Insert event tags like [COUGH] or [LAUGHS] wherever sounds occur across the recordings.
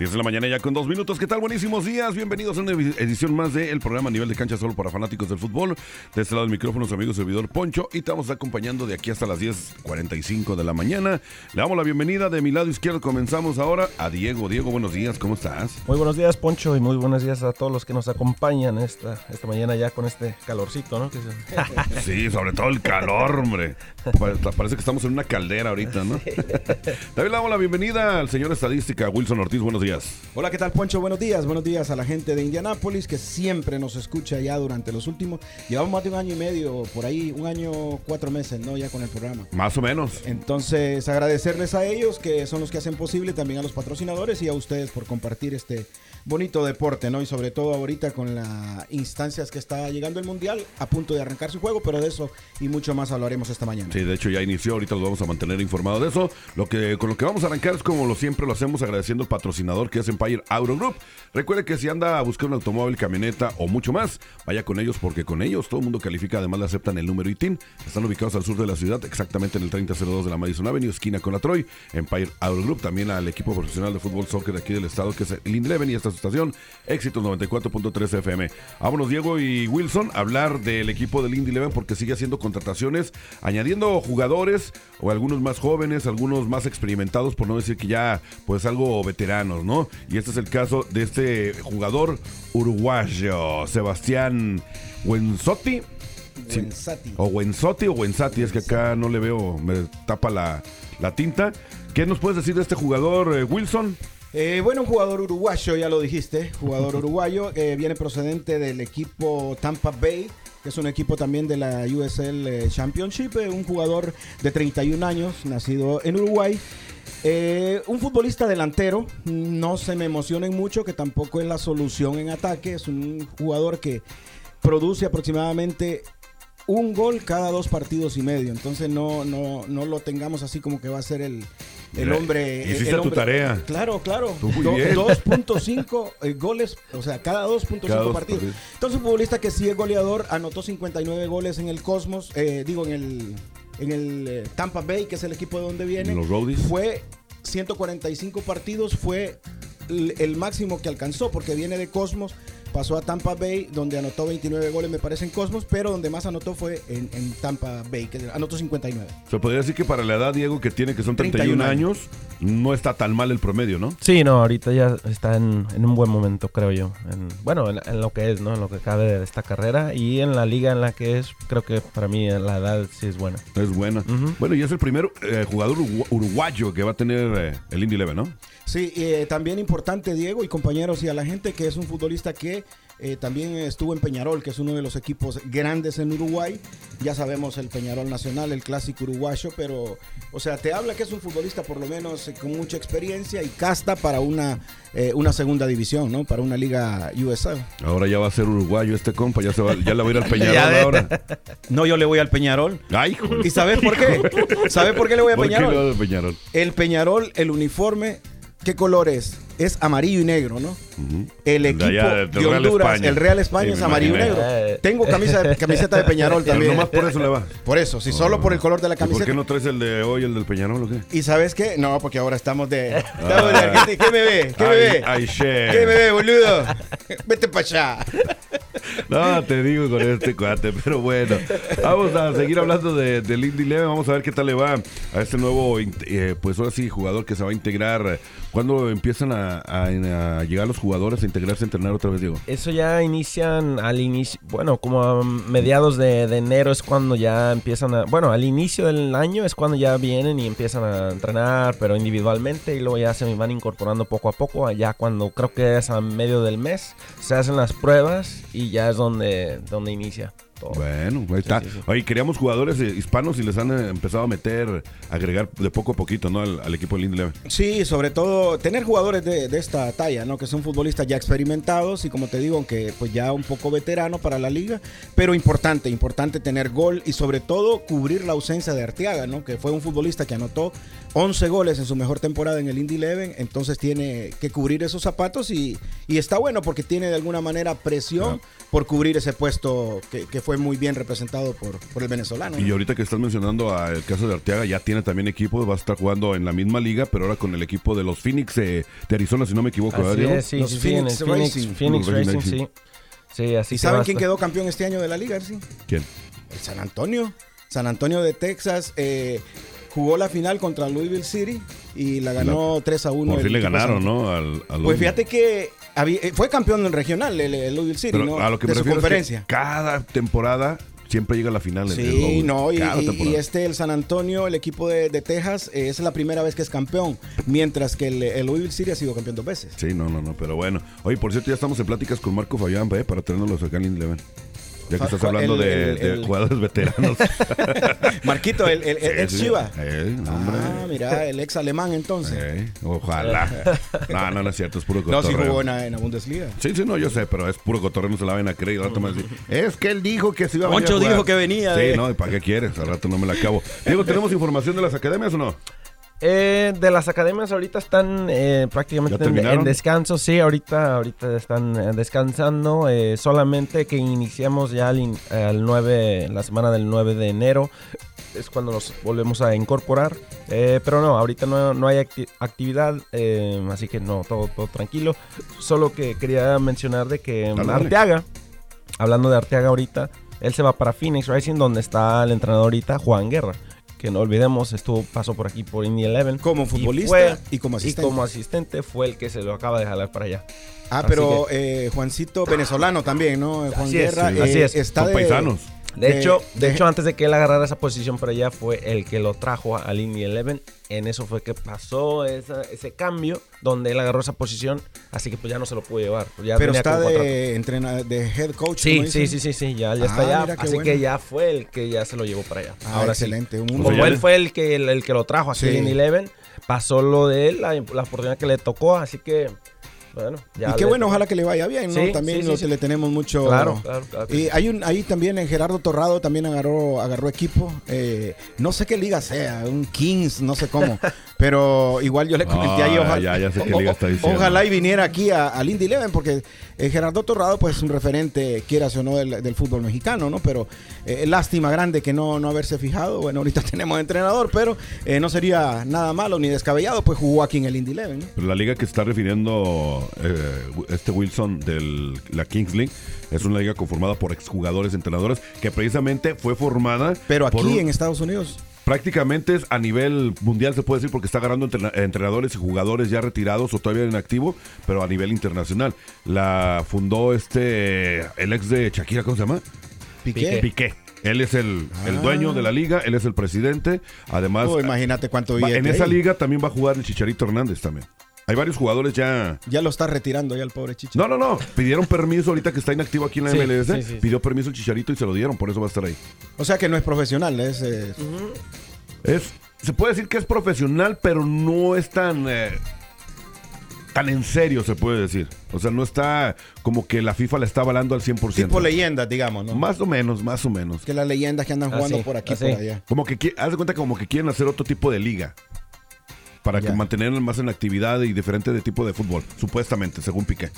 10 de la mañana ya con dos minutos. ¿Qué tal? Buenísimos días. Bienvenidos a una edición más del programa a nivel de cancha solo para fanáticos del fútbol. De este lado del micrófono, su amigo servidor Poncho. Y te vamos acompañando de aquí hasta las 10.45 de la mañana. Le damos la bienvenida de mi lado izquierdo. Comenzamos ahora a Diego. Diego, buenos días. ¿Cómo estás? Muy buenos días, Poncho. Y muy buenos días a todos los que nos acompañan esta, esta mañana ya con este calorcito, ¿no? sí, sobre todo el calor, hombre. Parece que estamos en una caldera ahorita, ¿no? [LAUGHS] También le damos la bienvenida al señor estadística Wilson Ortiz. Buenos días. Hola, ¿qué tal, Poncho? Buenos días. Buenos días a la gente de Indianápolis que siempre nos escucha ya durante los últimos. Llevamos más de un año y medio, por ahí, un año, cuatro meses, ¿no? Ya con el programa. Más o menos. Entonces, agradecerles a ellos que son los que hacen posible, también a los patrocinadores y a ustedes por compartir este bonito deporte, ¿no? Y sobre todo ahorita con las instancias que está llegando el Mundial, a punto de arrancar su juego, pero de eso y mucho más hablaremos esta mañana. Sí, de hecho ya inició, ahorita los vamos a mantener informados de eso. Lo que, con lo que vamos a arrancar es como lo siempre lo hacemos agradeciendo al patrocinador que es Empire Auto Group. Recuerde que si anda a buscar un automóvil, camioneta o mucho más, vaya con ellos porque con ellos todo el mundo califica, además le aceptan el número ITIN. Están ubicados al sur de la ciudad, exactamente en el 3002 de la Madison Avenue, esquina con la Troy. Empire Auto Group, también al equipo profesional de fútbol soccer de aquí del estado que es el Inleven y esta estación Éxitos 94.3 FM. Vámonos, Diego y Wilson, a hablar del equipo del Indy Eleven porque sigue haciendo contrataciones, añadiendo jugadores o algunos más jóvenes, algunos más experimentados, por no decir que ya, pues algo veteranos, ¿no? Y este es el caso de este jugador uruguayo, Sebastián Wenzotti. o Wenzotti o Wenzati, es que acá no le veo, me tapa la, la tinta. ¿Qué nos puedes decir de este jugador, eh, Wilson? Eh, bueno, un jugador uruguayo, ya lo dijiste, jugador uruguayo, que viene procedente del equipo Tampa Bay, que es un equipo también de la USL eh, Championship, eh, un jugador de 31 años, nacido en Uruguay. Un futbolista delantero, no se me emocionen mucho, que tampoco es la solución en ataque, es un jugador que produce aproximadamente un gol cada dos partidos y medio. Entonces no, no, no lo tengamos así como que va a ser el, el hombre. Hiciste tu tarea. Claro, claro. 2.5 eh, goles, o sea, cada 2.5 partidos. Entonces, un futbolista que sí es goleador, anotó 59 goles en el Cosmos, eh, digo, en el, en el eh, Tampa Bay, que es el equipo de donde viene. los Fue 145 partidos, fue el máximo que alcanzó, porque viene de Cosmos pasó a Tampa Bay, donde anotó 29 goles, me parece, en Cosmos, pero donde más anotó fue en, Tampa Bay, que anotó 59. Se podría decir que para la edad, Diego, que tiene, que son 31, años, no está tan mal el promedio, ¿no? Sí, no, ahorita ya está en, un buen momento, creo yo. bueno, en, lo que es, ¿no? En lo que cabe de esta carrera y en la liga en la que es, creo que para mí la edad sí es buena. Es buena. Bueno, y es el primer eh, jugador uruguayo que va a tener eh, el Indy Leve, ¿no? Sí, eh, también importante, Diego y compañeros, y a la gente que es un futbolista que eh, también estuvo en Peñarol, que es uno de los equipos grandes en Uruguay. Ya sabemos el Peñarol Nacional, el clásico uruguayo, pero, o sea, te habla que es un futbolista por lo menos eh, con mucha experiencia y casta para una, una segunda división, ¿no? Para una liga USA. Ahora ya va a ser uruguayo este compa, ya, se va, ya le voy a ir al [LAUGHS] Peñarol ahora. No, yo le voy al Peñarol. Ay, ¿Y sabes por qué? ¿Sabes por qué le voy a Peñarol? Qué le Peñarol? El Peñarol, el uniforme ¿Qué color es? Es amarillo y negro, ¿no? El equipo de, Honduras, el Real España es amarillo y negro. Tengo camisa, camiseta de Peñarol también. nomás por eso le va. Por eso, si solo por el color de la camiseta. ¿Por qué no traes el de hoy, el del Peñarol o qué? ¿Y sabes qué? No, porque ahora estamos de... Estamos de ¿Qué me ve? ¿Qué me ve? Ay, ¿Qué me ve, boludo? Vete para allá. No, te digo con este cuate, pero bueno. Vamos a seguir hablando de, del Indy Leve. Vamos a ver qué tal le va a este nuevo, eh, pues ahora sí, jugador que se va a integrar. ¿Cuándo empiezan a, llegar los jugadores a integrarse a entrenar otra vez, Diego? Eso ya inician al inicio, bueno, como a mediados de, enero es cuando ya empiezan a, bueno, al inicio del año es cuando ya vienen y empiezan a entrenar, pero individualmente y luego ya se van incorporando poco a poco. Allá cuando creo que es a medio del mes se hacen las pruebas y ya es donde, donde inicia. Todo. Bueno, ahí está. Oye, queríamos jugadores eh, hispanos y les han eh, empezado a meter, agregar de poco a poquito, ¿no? Al, al equipo del Indy Eleven. Sí, sobre todo tener jugadores de, de esta talla, ¿no? Que son futbolistas ya experimentados y como te digo, aunque pues ya un poco veterano para la liga, pero importante, importante tener gol y sobre todo cubrir la ausencia de Arteaga, ¿no? Que fue un futbolista que anotó 11 goles en su mejor temporada en el Indy Eleven, entonces tiene que cubrir esos zapatos y, y está bueno porque tiene de alguna manera presión por cubrir ese puesto que, que fue muy bien representado por, por el venezolano. ¿no? Y ahorita que estás mencionando a el caso de Arteaga, ya tiene también equipo, va a estar jugando en la misma liga, pero ahora con el equipo de los Phoenix eh, de Arizona, si no me equivoco, ¿verdad, Así es, sí, Los sí, Phoenix Phoenix, Racing. Phoenix Racing Racing, sí. Sí, así ¿Y que saben quién quedó campeón este año de la liga? Sí? ¿Quién? El San Antonio. San Antonio de Texas eh, jugó la final contra Louisville City y la ganó 3 a 1. Por fin le ganaron, ¿no? Al, al- Pues fíjate que había- eh, fue campeón en regional el, el Louisville City, Pero ¿no? a lo que me su es que cada temporada siempre llega a la final. Sí, no, y, este, el San Antonio, el equipo de, de Texas, eh, es la primera vez que es campeón, mientras que el, el Louisville City ha sido campeón dos veces. Sí, no, no, no, pero bueno. Oye, por cierto, ya estamos en pláticas con Marco Fabián, ¿ve? Para tenernos acá en Eleven. Ya que estás hablando el- de, el- de el- jugadores [LAUGHS] veteranos. Marquito, el, Sí, ex sí. Chiva. Eh. Ah, mira, el ex alemán entonces. Eh, ojalá. [LAUGHS] no, no, no es cierto, es puro no, cotorreo. sí jugó en la, en la Bundesliga. Sí, sí, no, yo sé, pero es puro cotorreo, no se la vayan a creer. Y al rato me decir, es que él dijo que se iba a venir Poncho jugar". dijo que venía Sí, de- no, ¿y para qué quieres? Al rato no me la acabo. Diego, ¿tenemos información de las academias o no? Eh, de las academias ahorita están eh, prácticamente ¿Ya en, descanso. Sí, ahorita, ahorita están eh, descansando. eh, solamente que iniciamos ya 9, la semana del 9 de enero. Es cuando nos volvemos a incorporar. Eh, pero no, ahorita no, no hay acti- actividad. eh, así que no, todo, todo tranquilo. Solo que quería mencionar de que Dale, dale. Arteaga, hablando de Arteaga ahorita, él se va para Phoenix Rising, donde está el entrenador ahorita, Juan Guerra. Que no olvidemos, estuvo, pasó por aquí por Indy Eleven. Como Y futbolista fue- y como asistente. Y como asistente fue el que se lo acaba de jalar para allá. Ah, Así pero eh, Juancito venezolano también, ¿no? Juan Así es, Guerra sí. eh, Así es. está Son de, paisanos. De, De- hecho, de, de- hecho, antes de que él agarrara esa posición para allá, fue el que lo trajo al Indy Eleven. En eso fue que pasó esa- ese cambio donde él agarró esa posición. Así que pues ya no se lo pudo llevar. ya Pero está de entrenador, de head coach. Sí, sí, sí, sí, sí, ya, ya Ah, está allá. qué Así bueno. que ya fue el que ya se lo llevó para allá. Ah, Ahora sí. excelente. Sea, Como él fue el que, el, el que lo trajo aquí Sí. en Eleven, pasó lo de él, la, la oportunidad que le tocó, así que, bueno, ya. Y qué bueno, ojalá que le vaya bien, ¿no? Sí, también sí, lo sí, le tenemos mucho. Claro, claro, Y hay un, ahí también en Gerardo Torrado también agarró, agarró equipo. eh, no sé qué liga sea, un Kings, no sé cómo. [LAUGHS] pero igual yo le comenté ahí, Ah, ojalá. ya, ya sé qué o- liga o- está diciendo. Ojalá y viniera aquí a- al Indy Eleven, porque eh, Gerardo Torrado, pues es un referente, quieras o no, del, del fútbol mexicano, ¿no? Pero eh, lástima grande que no, no haberse fijado. Bueno, ahorita [LAUGHS] tenemos entrenador, pero eh, no sería nada malo ni descabellado, pues jugó aquí en el Indy Eleven. ¿no? Pero la liga que está refiriendo eh, este Wilson de la Kings League es una liga conformada por exjugadores, entrenadores, que precisamente fue formada Pero por aquí un- en Estados Unidos. prácticamente es a nivel mundial se puede decir porque está agarrando entrena- entrenadores y jugadores ya retirados o todavía en activo, pero a nivel internacional. La fundó este el ex de Shakira, ¿cómo se llama? Piqué. Piqué. Él es el, el Ah. dueño de la liga, él es el presidente. Además, Oh, imagínate cuánto va- en esa liga también va a jugar el Chicharito Hernández también. Hay varios jugadores ya Ya lo está retirando ya el pobre Chicho. No, no, no. Pidieron permiso ahorita que está inactivo aquí en la Sí, MLS. sí, sí, sí. Pidió permiso el Chicharito y se lo dieron, por eso va a estar ahí. O sea que no es profesional, es... eh, Es, se puede decir que es profesional, pero no es tan, eh, tan en serio, se puede decir. O sea, no está como que la FIFA le está avalando al 100%. tipo leyendas, digamos, ¿no? Más o menos, más o menos. que las leyendas que andan Así, jugando por aquí, así. por allá. Como que, haz de cuenta como que quieren hacer otro tipo de liga. Para que mantener más en actividad y diferente de tipo de fútbol. Supuestamente, según Piqué.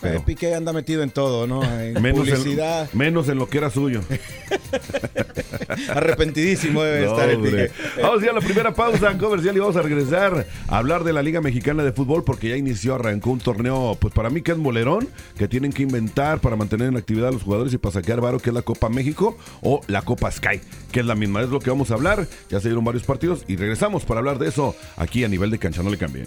Pero- Piqué anda metido en todo, ¿no? En [LAUGHS] Menos publicidad. en, menos en lo que era suyo. [LAUGHS] Arrepentidísimo debe No, estar el. Piqué. Vamos a ir a la primera pausa comercial y vamos a regresar a hablar de la Liga Mexicana de Fútbol porque ya inició, arrancó un torneo, pues para mí que es molerón, que tienen que inventar para mantener en actividad a los jugadores y para sacar varo, que es la Copa México o la Copa Sky, que es la misma, es lo que vamos a hablar. Ya se dieron varios partidos y regresamos para hablar de eso aquí a nivel de cancha, no le cambien.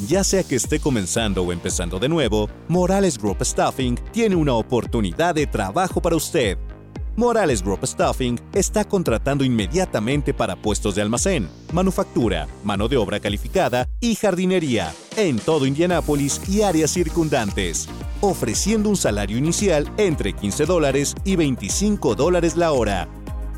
Ya sea que esté comenzando o empezando de nuevo, Morales Group Staffing tiene una oportunidad de trabajo para usted. Morales Group Staffing está contratando inmediatamente para puestos de almacén, manufactura, mano de obra calificada y jardinería en todo Indianápolis y áreas circundantes, ofreciendo un salario inicial entre 15 dólares y 25 dólares la hora.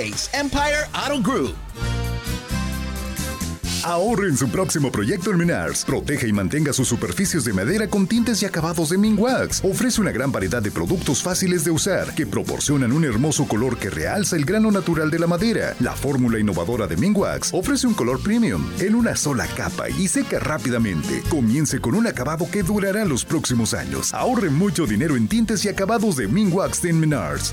Empire Auto Group. Ahorre en su próximo proyecto en Menards. Proteja y mantenga sus superficies de madera con tintes y acabados de Minwax. Ofrece una gran variedad de productos fáciles de usar que proporcionan un hermoso color que realza el grano natural de la madera. La fórmula innovadora de Minwax ofrece un color premium en una sola capa y seca rápidamente. Comience con un acabado que durará los próximos años. Ahorre mucho dinero en tintes y acabados de Minwax en Menards.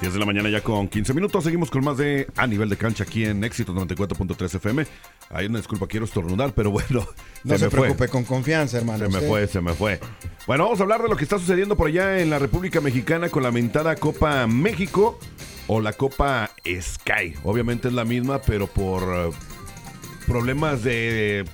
10 de la mañana ya con 15 minutos. Seguimos con más de A nivel de cancha aquí en Éxito 94.3 FM. Hay una disculpa, quiero estornudar, pero [LAUGHS] bueno. No se, me fue. preocupe, con confianza, hermano. Se me fue, se me fue. Bueno, vamos a hablar de lo que está sucediendo por allá en la República Mexicana con la mentada Copa México o la Copa Sky. Obviamente es la misma, pero por eh, problemas de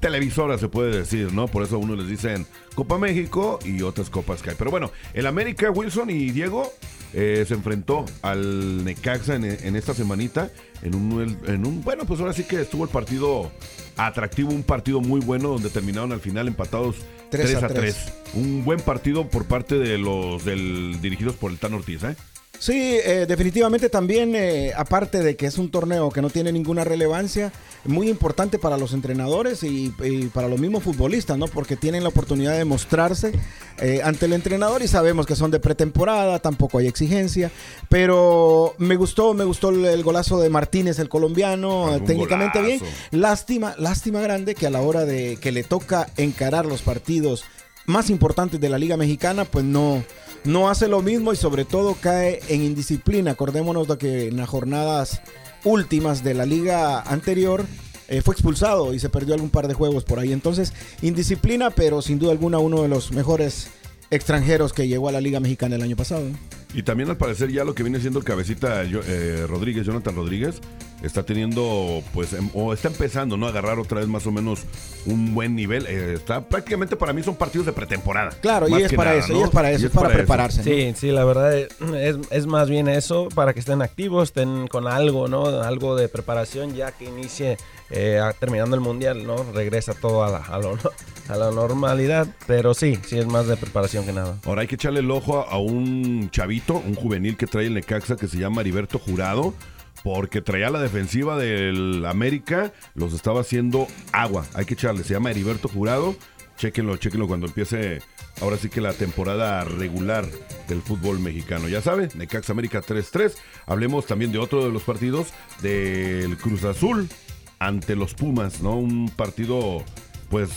televisora se puede decir, ¿no? Por eso a unos les dicen Copa México y otras Copa Sky. Pero bueno, el América, Wilson y Diego eh, se enfrentó al Necaxa en, en esta semanita en un, en un, bueno, pues ahora sí que estuvo el partido atractivo, un partido muy bueno donde terminaron al final empatados 3 3 a a 3. Un buen partido por parte de los del dirigidos por el Tan Ortiz, ¿eh? Sí, eh, definitivamente también, eh, aparte de que es un torneo que no tiene ninguna relevancia, muy importante para los entrenadores y, y para los mismos futbolistas, ¿no? Porque tienen la oportunidad de mostrarse eh, ante el entrenador y sabemos que son de pretemporada, tampoco hay exigencia, pero me gustó, me gustó el, el golazo de Martínez, el colombiano, un técnicamente bien. Lástima, lástima grande que a la hora de que le toca encarar los partidos más importantes de la Liga Mexicana, pues no, no hace lo mismo y sobre todo cae en indisciplina. Acordémonos de que en las jornadas últimas de la liga anterior eh, fue expulsado y se perdió algún par de juegos por ahí. Entonces, indisciplina, pero sin duda alguna uno de los mejores extranjeros que llegó a la Liga Mexicana el año pasado. Y también al parecer ya lo que viene siendo el cabecita eh, Rodríguez, Jonathan Rodríguez, está teniendo, pues, em- o está empezando, ¿no? A agarrar otra vez más o menos un buen nivel. Eh, está prácticamente para mí son partidos de pretemporada. Claro, y es para nada, eso, ¿no? y es para eso, Y es para prepararse. ¿no? Sí, sí, la verdad es, es- es más bien eso, para que estén activos, estén con algo, ¿no? Algo de preparación ya que inicie eh, terminando el mundial, ¿no? Regresa todo a la, a, a la normalidad, pero sí, sí es más de preparación que nada. Ahora hay que echarle el ojo a, un chavito, un juvenil que trae el Necaxa que se llama Heriberto Jurado, porque traía la defensiva del América, los estaba haciendo agua. Hay que echarle, se llama Heriberto Jurado. Chéquenlo, chéquenlo cuando empiece ahora sí que la temporada regular del fútbol mexicano. Ya sabe, Necaxa América 3-3. Hablemos también de otro de los partidos del Cruz Azul ante los Pumas, ¿no? Un partido pues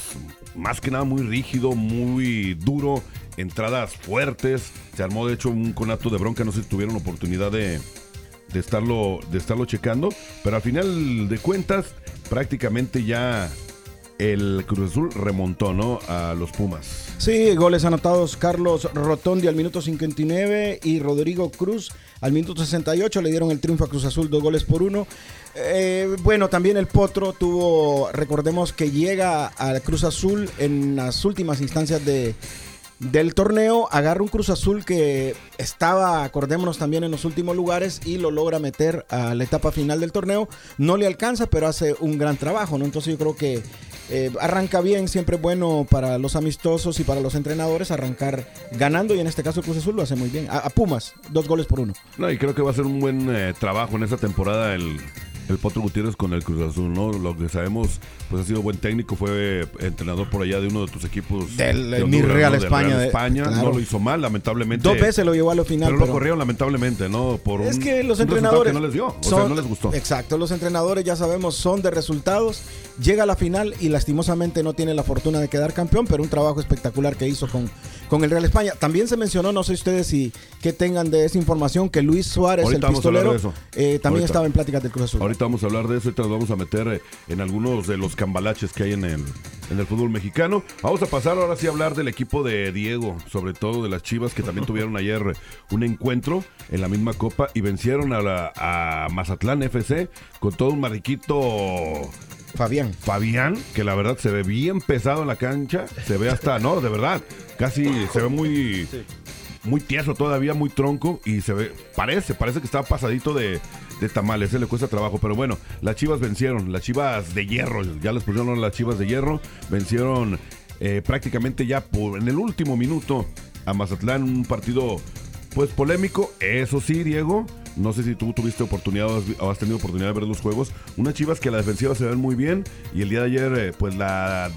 más que nada muy rígido, muy duro, entradas fuertes. Se armó de hecho un conato de bronca, no sé si tuvieron oportunidad de, de estarlo, de estarlo checando, pero al final de cuentas prácticamente ya el Cruz Azul remontó, ¿no? A los Pumas. Sí, goles anotados Carlos Rotondi al minuto 59 y Rodrigo Cruz al minuto 68 le dieron el triunfo a Cruz Azul, dos goles por uno. Eh, bueno, también el Potro tuvo, recordemos que llega al Cruz Azul en las últimas instancias de, del torneo, agarra un Cruz Azul que estaba, acordémonos también en los últimos lugares y lo logra meter a la etapa final del torneo. No le alcanza, pero hace un gran trabajo, ¿no? Entonces yo creo que eh, arranca bien, siempre bueno para los amistosos y para los entrenadores arrancar ganando y en este caso Cruz Azul lo hace muy bien. A, a Pumas, dos goles por uno. No, y creo que va a ser un buen eh, trabajo en esta temporada el, el Potro Gutiérrez con el Cruz Azul, ¿no? Lo que sabemos, pues ha sido buen técnico, fue entrenador por allá de uno de tus equipos. Del, de eh, Real España, de- España. claro. No lo hizo mal, lamentablemente. Dos veces lo llevó a la final. Pero, pero- lo corrieron lamentablemente, ¿no? Por Es un- que los entrenadores que no les dio, o sea, no les gustó. Exacto, los entrenadores ya sabemos son de resultados. Llega a la final y lastimosamente no tiene la fortuna de quedar campeón, pero un trabajo espectacular que hizo con, con el Real España. También se mencionó, no sé ustedes si que tengan de esa información, que Luis Suárez, Ahorita el pistolero, eh, también Ahorita. estaba en pláticas del Cruz Azul. Ahorita vamos a hablar de eso y te nos vamos a meter eh, en algunos de los cambalaches que hay en el, en el fútbol mexicano. Vamos a pasar ahora sí a hablar del equipo de Diego, sobre todo de las Chivas que también [LAUGHS] tuvieron ayer un encuentro en la misma copa y vencieron a, la, a Mazatlán FC con todo un mariquito Fabián. Fabián, que la verdad se ve bien pesado en la cancha, se ve hasta, no, de verdad, casi se ve muy, muy tieso todavía, muy tronco y se ve, parece, parece que está pasadito de, de tamales, se le cuesta trabajo, pero bueno, las chivas vencieron, las chivas de hierro, ya les pusieron las chivas de hierro, vencieron eh, prácticamente ya por, en el último minuto a Mazatlán, un partido pues polémico, eso sí, Diego. No sé si tú tuviste oportunidad o has, has tenido oportunidad de ver los juegos. Unas chivas que a la defensiva se ven muy bien. Y el día de ayer, eh, pues la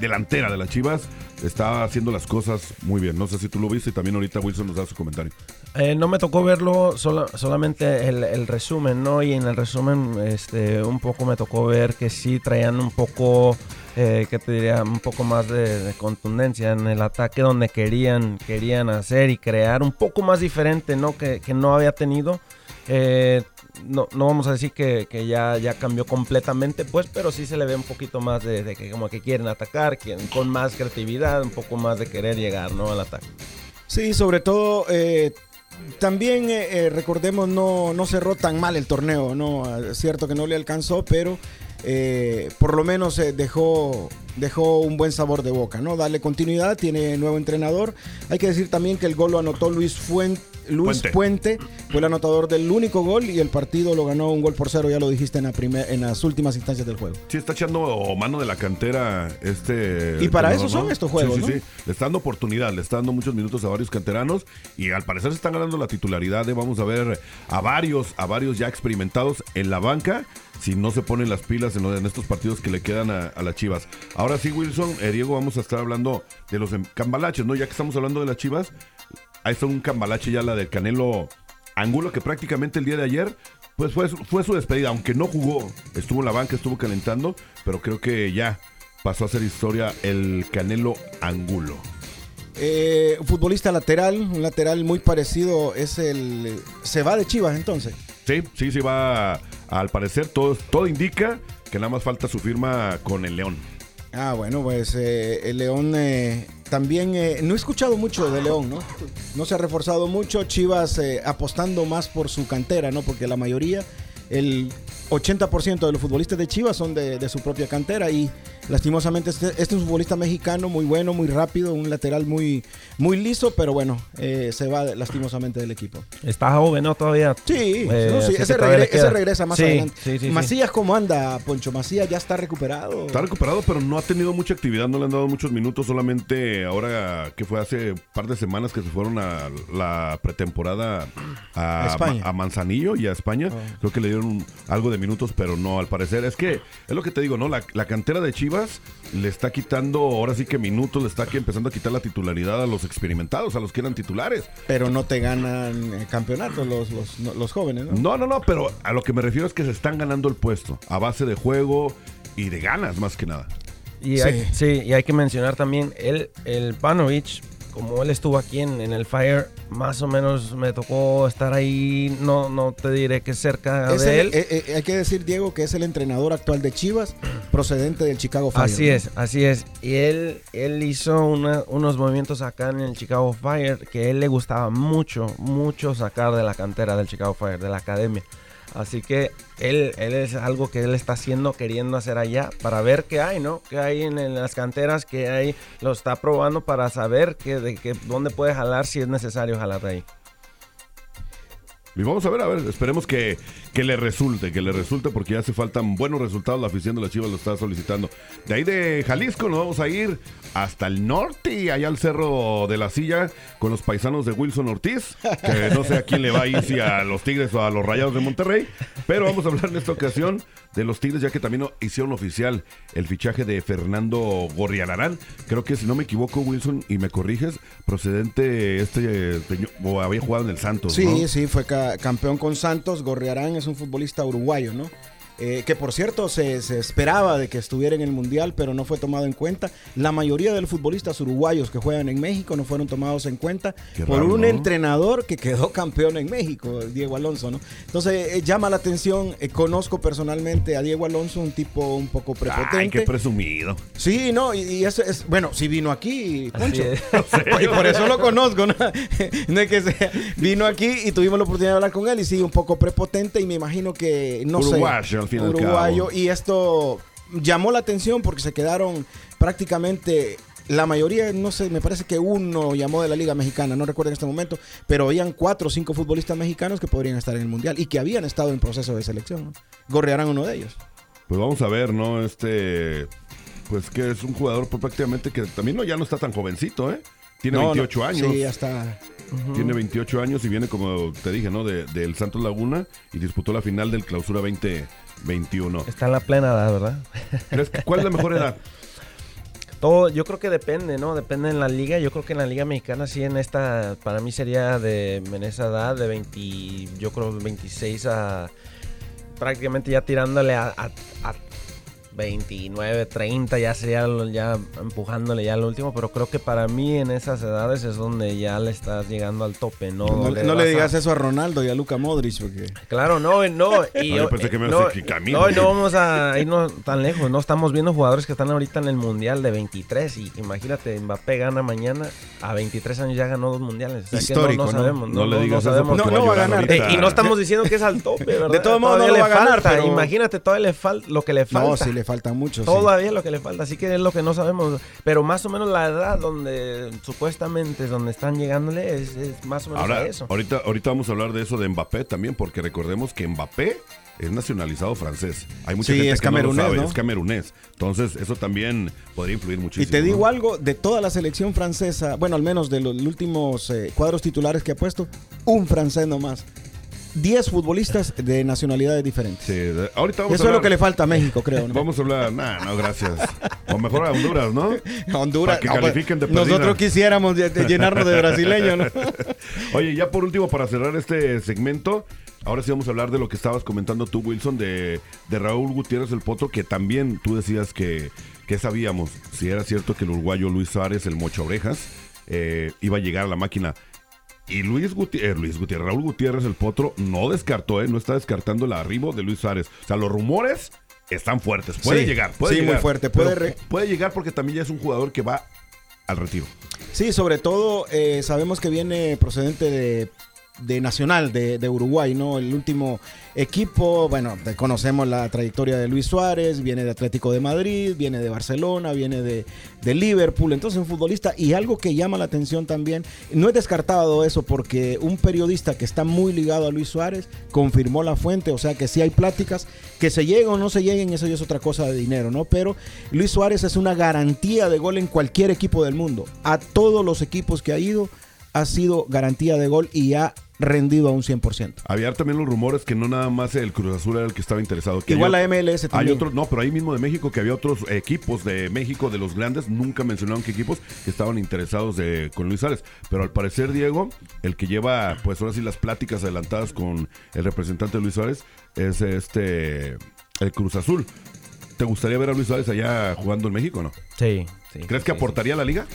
delantera de las chivas está haciendo las cosas muy bien. No sé si tú lo viste y también ahorita Wilson nos da su comentario. Eh, no me tocó verlo, sola- solamente el, el resumen, ¿no? Y en el resumen, este, un poco me tocó ver que sí traían un poco, eh, ¿qué te diría? Un poco más de, de contundencia en el ataque donde querían, querían hacer y crear un poco más diferente, ¿no? Que, que no había tenido. Eh, no, no vamos a decir que, que ya, ya cambió completamente, pues, pero sí se le ve un poquito más de, de que como que quieren atacar, quieren, con más creatividad, un poco más de querer llegar, ¿no? Al ataque. Sí, sobre todo, eh, también recordemos, no, no cerró tan mal el torneo, ¿no? Es cierto que no le alcanzó, pero eh, por lo menos eh, dejó, dejó un buen sabor de boca, ¿no? Darle continuidad, tiene nuevo entrenador. Hay que decir también que el gol lo anotó Luis Fuente. Luis Puente. Puente. fue el anotador del único gol y el partido lo ganó un gol por cero, ya lo dijiste en, la primer- en las últimas instancias del juego. Sí, está echando mano de la cantera este. Y para eso son estos juegos, Sí, sí, ¿no? sí. Le está dando oportunidad, le está dando muchos minutos a varios canteranos y al parecer se están ganando la titularidad. Vamos a ver a varios, a varios ya experimentados en la banca si no se ponen las pilas en, lo- en estos partidos que le quedan a, a las Chivas. Ahora sí, Wilson, eh, Diego, vamos a estar hablando de los em- cambalaches, ¿no? Ya que estamos hablando de las Chivas, ahí está un cambalache ya la del Canelo Angulo que prácticamente el día de ayer pues fue, su- fue su despedida, aunque no jugó, estuvo en la banca, estuvo calentando, pero creo que ya pasó a ser historia el Canelo Angulo. Eh, futbolista lateral, un lateral muy parecido, es el... Se va de Chivas entonces. Sí, sí, sí va, al parecer todo, todo indica que nada más falta su firma con el León. Ah, bueno, pues eh, el León eh, también, eh, no he escuchado mucho de León, ¿no? No se ha reforzado mucho, Chivas apostando más por su cantera, ¿no? Porque la mayoría, el 80% de los futbolistas de Chivas son de, de su propia cantera y lastimosamente este, este es un futbolista mexicano muy bueno, muy rápido, un lateral muy, muy liso, pero bueno, eh, se va lastimosamente del equipo. Está joven, ¿no? Todavía. Sí, Eh, no, sí, así ese, regre- regresa más Sí, adelante. sí, sí, sí. Macías, ¿cómo anda, Poncho? Macías ya está recuperado. Está recuperado, pero no ha tenido mucha actividad, no le han dado muchos minutos, solamente ahora que fue hace un par de semanas que se fueron a la pretemporada a, A Manzanillo y a España. Creo que le dieron un- algo de minutos, pero no, al parecer. Es que es lo que te digo, ¿no? La, la cantera de Chivas le está quitando, ahora sí que minutos, le está aquí empezando a quitar la titularidad a los experimentados, a los que eran titulares. Pero no te ganan eh, campeonatos los, los, no- los jóvenes, ¿no? No, no, no, pero a lo que me refiero es que se están ganando el puesto a base de juego y de ganas, más que nada. Y hay, sí, y hay que mencionar también, él, el Panovich, como él estuvo aquí en, en el Fire, más o menos me tocó estar ahí, no, no te diré que cerca Es de el- él. eh, eh, hay que decir, Diego, que es el entrenador actual de Chivas, [CLEARS THROAT] procedente del Chicago Fire. Así ¿no? es, así es. Y él, él hizo una- unos movimientos acá en el Chicago Fire que a él le gustaba mucho, mucho sacar de la cantera del Chicago Fire, de la academia. Así que él, él es algo que él está haciendo, queriendo hacer allá, para ver qué hay, ¿no? Qué hay en, las canteras, qué hay, lo está probando para saber que, de que, dónde puede jalar si es necesario jalar de ahí. Y vamos a ver, a ver, esperemos que, que le resulte, que le resulte porque ya hace faltan buenos resultados, la afición de las Chivas lo está solicitando. De ahí de Jalisco nos vamos a ir hasta el norte y allá al Cerro de la Silla con los paisanos de Wilson Ortiz, que no sé a quién le va a ir, si a los Tigres o a los Rayados de Monterrey, pero vamos a hablar en esta ocasión de los Tigres, ya que también hicieron oficial el fichaje de Fernando Gorriararán. Creo que si no me equivoco, Wilson, y me corriges, procedente este, señor- o había jugado en el Santos, Sí, ¿no? sí, fue ca- campeón con Santos. Gorriarán es un futbolista uruguayo, ¿no? Eh, que por cierto se, se esperaba de que estuviera en el Mundial, pero no fue tomado en cuenta. La mayoría de los futbolistas uruguayos que juegan en México no fueron tomados en cuenta Qué por raro, un ¿no? entrenador que quedó campeón en México, Diego Alonso, ¿no? Entonces eh, llama la atención. eh, conozco personalmente a Diego Alonso, un tipo un poco prepotente. Ay, qué presumido. Sí, no, y, y eso es, bueno, sí vino aquí, Poncho. [LAUGHS] y por eso lo conozco, ¿no? [LAUGHS] No es que sea, vino aquí y tuvimos la oportunidad de hablar con él y sí, un poco prepotente y me imagino que, no Uruguayo, sé, al fin y al uruguayo. cabo. Y esto llamó la atención porque se quedaron prácticamente... La mayoría, no sé, me parece que uno llamó de la Liga Mexicana, no recuerdo en este momento, pero habían cuatro o cinco futbolistas mexicanos que podrían estar en el Mundial y que habían estado en proceso de selección. ¿no? Gorrearán uno de ellos. Pues vamos a ver, ¿no? Este, pues que es un jugador pues, prácticamente que también no, ya no está tan jovencito, ¿eh? Tiene No, no, 28 años. Sí, hasta... Tiene 28 años y viene, como te dije, ¿no? De- Del Santos Laguna y disputó la final del Clausura 2021. Está en la plena edad, ¿verdad? ¿Crees que- ¿Cuál es la mejor edad? [LAUGHS] Todo, yo creo que depende, ¿no? Depende en la liga. Yo creo que en la liga mexicana sí en esta, para mí sería de en esa edad de 20, yo creo 26 a prácticamente ya tirándole a, a- a 29, 30, ya sería lo- ya empujándole ya al último, pero creo que para mí en esas edades es donde ya le estás llegando al tope, ¿no? No, le a- digas eso a Ronaldo y a Luca Modric porque... Claro, no, no. Y No, yo pensé que me no, no, no vamos a irnos tan lejos. No estamos viendo jugadores que están ahorita en el mundial de 23. Y imagínate, Mbappé gana mañana. A 23 años ya ganó dos mundiales. O sea que Histórico, no, no ¿no? sabemos. No le digas eso porque No, va no va a ganar. Eh, y no estamos diciendo que es al tope, ¿verdad? De todos modos, no lo le va a ganar, falta. pero- Imagínate todavía le falta lo que le falta. No, sí le falta mucho. sí. Todavía lo que le falta, así que es lo que no sabemos. Pero más o menos la edad donde supuestamente es donde están llegándole es, es más o menos Ahora, a eso. ahorita, ahorita vamos a hablar de eso de Mbappé también, porque recordemos que Mbappé es nacionalizado francés. Hay mucha Sí, gente es que no lo camerunés, sabe, ¿no? es camerunés. Entonces, eso también podría influir Y muchísimo. te digo ¿no? algo, de toda la selección francesa, bueno, al menos de los últimos eh, cuadros titulares que ha puesto, un francés nomás. 10 futbolistas de nacionalidades diferentes. Sí, de- ahorita vamos Eso a es lo que le falta a México, creo. ¿no? Vamos a hablar, nah, no, gracias. O mejor a Honduras, ¿no? [LAUGHS] Honduras. Para que no, pues, califiquen de perdida. nosotros quisiéramos llenarnos de brasileños, ¿no? [LAUGHS] Oye, ya por último, para cerrar este segmento, ahora sí vamos a hablar de lo que estabas comentando tú, Wilson, de, de Raúl Gutiérrez el Potro, que también tú decías que, que sabíamos si era cierto que el uruguayo Luis Suárez, el mocho orejas, eh, iba a llegar a la máquina. Y Luis Gutiérrez, Luis Gutiérrez, Raúl Gutiérrez el Potro no descartó, ¿eh? no está descartando el arribo de Luis Suárez. O sea, los rumores están fuertes. Puede Sí, llegar, puede sí, muy llegar. fuerte, pero puede re- puede llegar porque también ya es un jugador que va al retiro. Sí, sobre todo eh, sabemos que viene procedente de de Nacional de, de Uruguay, ¿no? El último equipo, bueno, conocemos la trayectoria de Luis Suárez, viene de Atlético de Madrid, viene de Barcelona, viene de, de Liverpool, entonces un futbolista y algo que llama la atención también, no es descartado eso porque un periodista que está muy ligado a Luis Suárez confirmó la fuente, o sea que sí hay pláticas, que se lleguen o no se lleguen, eso ya es otra cosa de dinero, ¿no? Pero Luis Suárez es una garantía de gol en cualquier equipo del mundo, a todos los equipos que ha ido ha sido garantía de gol y ha rendido a un 100%. Había también los rumores que no nada más el Cruz Azul era el que estaba interesado. Que Igual hay- la MLS Hay también. otros, no, pero ahí mismo de México que había otros equipos de México, de los grandes, nunca mencionaron qué equipos que estaban interesados de, con Luis Suárez. Pero al parecer, Diego, el que lleva, pues ahora sí, las pláticas adelantadas con el representante de Luis Suárez es este, el Cruz Azul. ¿Te gustaría ver a Luis Suárez allá jugando en México o no? Sí, sí. ¿Crees que sí, aportaría a la liga?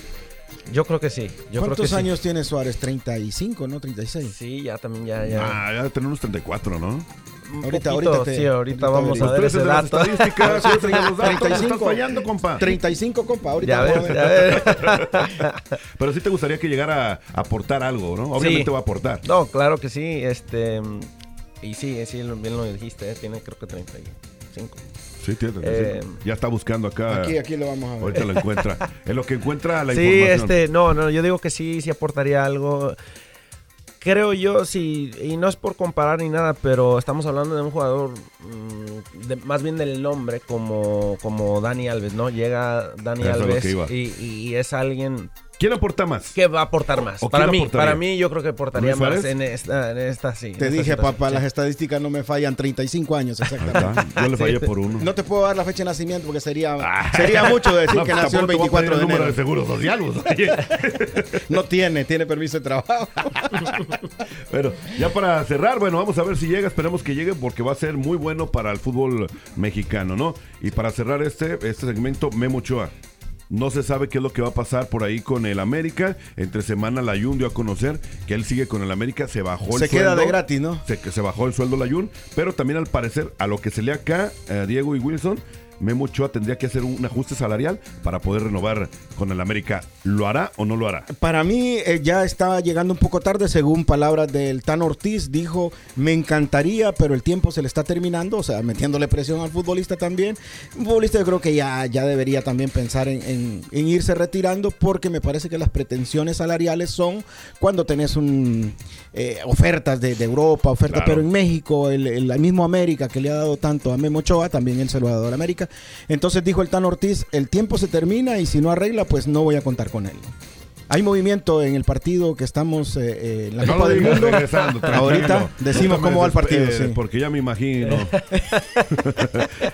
Sí. Yo creo que sí. Yo creo ¿Cuántos que sí. años tiene Suárez? 35, ¿no? 36. Sí, ya también, ya, ya. Ah, ya unos 34, ¿no? Un ahorita- poquito, ahorita te- sí, ahorita ahorita vamos a ver ese de las dato. estadísticas, de los datos, 35. estás fallando, compa. 35, compa. Ahorita Ya vamos ves, a ya ver. ves. [LAUGHS] Pero sí te gustaría que llegara a aportar algo, ¿no? Obviamente Sí. va a aportar. No, claro que sí. Este. Y sí, sí, bien lo dijiste, eh, tiene creo que 35. Sí, tiene Eh, Ya está buscando acá. Aquí, aquí lo vamos a ver. Ahorita lo encuentra. [LAUGHS] En lo que encuentra la sí, información. este, no, no, yo digo que sí, sí aportaría algo. Creo yo, sí, y no es por comparar ni nada, pero estamos hablando de un jugador, mm, de- más bien del nombre, como, como Dani Alves, ¿no? Llega Dani Eso Alves y es alguien ¿Quién aporta más? que va a aportar más. ¿O Para mí, aportaría? para mí yo creo que aportaría ¿Luis más en esta, en esta sí. en Te esta dije, situación, papá, sí. las estadísticas no me fallan. 35 años, exactamente. Yo le fallé por uno. No te puedo dar la fecha de nacimiento porque sería, sería mucho decir No, que nació el tampoco te voy a 24 pedir de el número enero. de seguro social. oye. [LAUGHS] No tiene, tiene permiso de trabajo. [LAUGHS] Bueno, ya para cerrar, bueno, vamos a ver si llega, esperemos que llegue porque va a ser muy bueno para el fútbol mexicano, ¿no? Y para cerrar este, este segmento, Memo Ochoa. No se sabe qué es lo que va a pasar por ahí con el América. Entre semana Layun dio a conocer que él sigue con el América, se bajó el Se sueldo. queda de gratis, ¿no? Se, que se bajó el sueldo Layun, pero también al parecer, a lo que se lee acá, eh, Diego y Wilson, Memo Ochoa tendría que hacer un ajuste salarial para poder renovar con el América. ¿Lo hará o no lo hará? Para mí eh, ya está llegando un poco tarde, según palabras del Tan Ortiz, dijo, me encantaría, pero el tiempo se le está terminando, o sea, metiéndole presión al futbolista también. Un futbolista yo creo que ya, ya debería también pensar en, en- en irse retirando, porque me parece que las pretensiones salariales son cuando tenés un, eh, ofertas de, de Europa, ofertas, Claro. pero en México, el, el mismo América que le ha dado tanto a Memo Ochoa, también él se lo ha dado a la América. Entonces dijo el Tan Ortiz, el tiempo se termina y si no arregla, pues no voy a contar con él. Hay movimiento en el partido que estamos eh, eh, en la No Copa del Mundo. Ahorita decimos No cómo va el partido. desesperes, sí. Porque ya me imagino. [LAUGHS]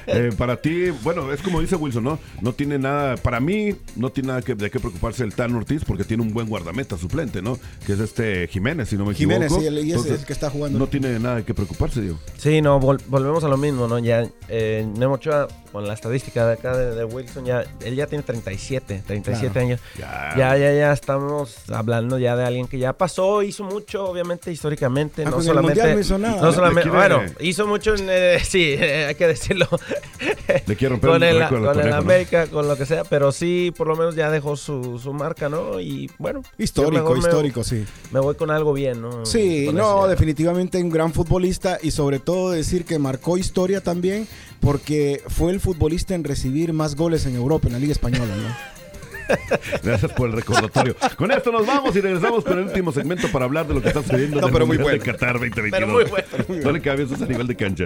Eh, para ti, bueno, es como dice Wilson, ¿no? No tiene nada, para mí, no tiene nada que, de qué preocuparse el Tan Ortiz porque tiene un buen guardameta suplente, ¿no? Que es este Jiménez, si no me equivoco. Jiménez, sí, el- y ese Entonces, es el que está jugando. No tiene nada de qué preocuparse, Diego. Sí, no, vol- volvemos a lo mismo, ¿no? Ya, eh, Memo Ochoa, con la estadística de acá de, de Wilson, ya, él ya tiene 37, 37 Claro. años. Ya. Ya, ya, ya estamos hablando ya de alguien que ya pasó, hizo mucho, obviamente, históricamente. Ah, no el solamente. No hizo nada. no solamente- quiere- bueno, hizo mucho, en, eh, [LAUGHS] sí, eh, hay que decirlo. Le quiero romper con el con el. América, con lo que sea, pero sí, por lo menos ya dejó su, su marca, ¿no? Y bueno. Histórico, me- histórico, sí. Me voy con algo bien, ¿no? Sí, Con no, definitivamente un gran futbolista y sobre todo decir que marcó historia también porque fue el futbolista en recibir más goles en Europa, en la Liga Española, ¿no? [LAUGHS] Gracias por el recordatorio. Con esto nos vamos y regresamos con el último segmento para hablar de lo que está sucediendo No, en el pero muy Mundial bueno. de Qatar 2022. Pero muy bueno. No le cambies a nivel de cancha.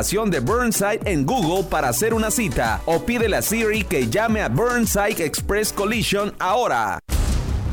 de Burnside en Google para hacer una cita o pídele a Siri que llame a Burnside Express Collision ahora.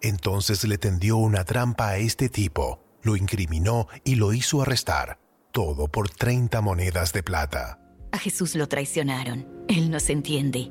Entonces le tendió una trampa a este tipo. Lo incriminó y lo hizo arrestar. Todo por 30 monedas de plata. A Jesús lo traicionaron. Él nos entiende.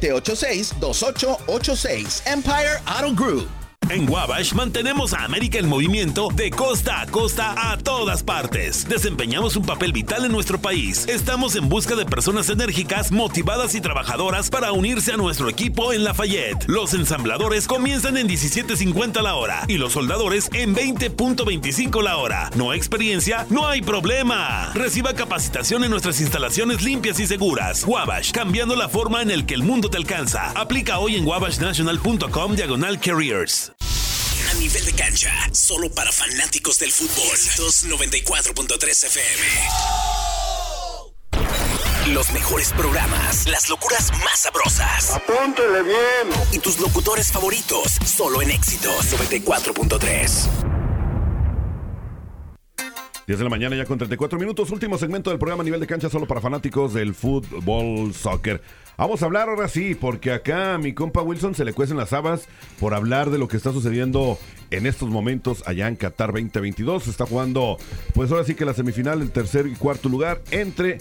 317-786-2886. Empire Auto Group. En Wabash mantenemos a América en movimiento de costa a costa a todas partes. Desempeñamos un papel vital en nuestro país. Estamos en busca de personas enérgicas, motivadas y trabajadoras para unirse a nuestro equipo en Lafayette. Los ensambladores comienzan en 17.50 la hora y los soldadores en 20.25 la hora. No hay experiencia, no hay problema. Reciba capacitación en nuestras instalaciones limpias y seguras. Wabash, cambiando la forma en el que el mundo te alcanza. Aplica hoy en wabashnational.com diagonal careers. Nivel de cancha, solo para fanáticos del fútbol. 294.3 FM. Los mejores programas, las locuras más sabrosas. Apúntele bien. Y tus locutores favoritos, solo en éxitos 94.3. 10 de la mañana ya con 34 minutos, último segmento del programa nivel de cancha solo para fanáticos del fútbol soccer. Vamos a hablar ahora sí, porque acá a mi compa Wilson se le cuecen las habas por hablar de lo que está sucediendo en estos momentos allá en Qatar 2022. Se está jugando, pues ahora sí que la semifinal, el tercer y cuarto lugar entre